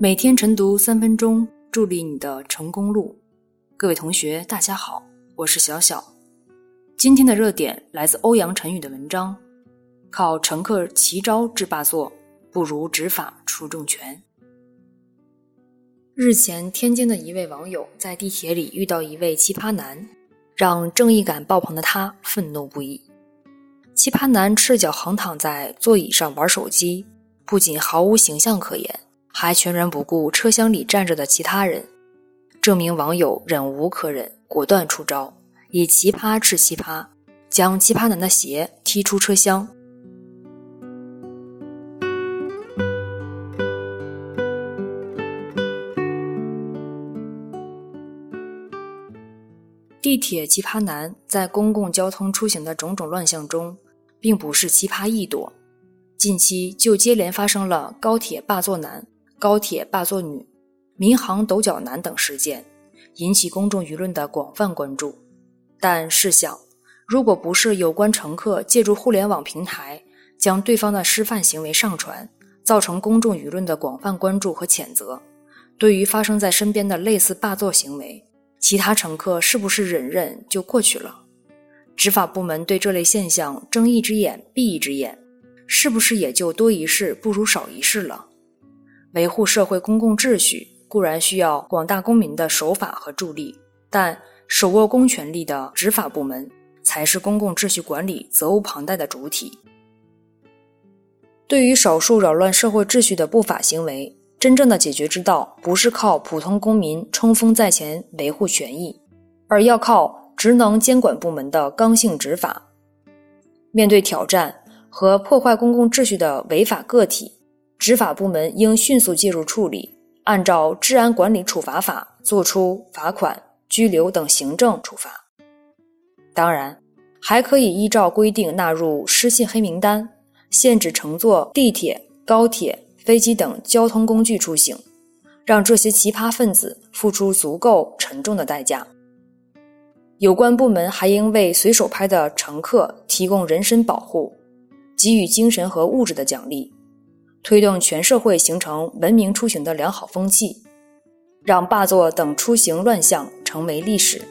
每天晨读三分钟，助力你的成功路。各位同学，大家好，我是小小。今天的热点来自欧阳晨宇的文章：靠乘客奇招治霸座，不如执法出重拳。日前，天津的一位网友在地铁里遇到一位奇葩男，让正义感爆棚的他愤怒不已。奇葩男赤脚横躺在座椅上玩手机，不仅毫无形象可言。还全然不顾车厢里站着的其他人，这名网友忍无可忍，果断出招，以奇葩治奇葩，将奇葩男的鞋踢出车厢。地铁奇葩男在公共交通出行的种种乱象中，并不是奇葩一朵，近期就接连发生了高铁霸座男。高铁霸座女、民航抖脚男等事件，引起公众舆论的广泛关注。但试想，如果不是有关乘客借助互联网平台将对方的失范行为上传，造成公众舆论的广泛关注和谴责，对于发生在身边的类似霸座行为，其他乘客是不是忍忍就过去了？执法部门对这类现象睁一只眼闭一只眼，是不是也就多一事不如少一事了？维护社会公共秩序固然需要广大公民的守法和助力，但手握公权力的执法部门才是公共秩序管理责无旁贷的主体。对于少数扰乱社会秩序的不法行为，真正的解决之道不是靠普通公民冲锋在前维护权益，而要靠职能监管部门的刚性执法。面对挑战和破坏公共秩序的违法个体。执法部门应迅速介入处理，按照《治安管理处罚法》作出罚款、拘留等行政处罚。当然，还可以依照规定纳入失信黑名单，限制乘坐地铁、高铁、飞机等交通工具出行，让这些奇葩分子付出足够沉重的代价。有关部门还应为随手拍的乘客提供人身保护，给予精神和物质的奖励。推动全社会形成文明出行的良好风气，让霸座等出行乱象成为历史。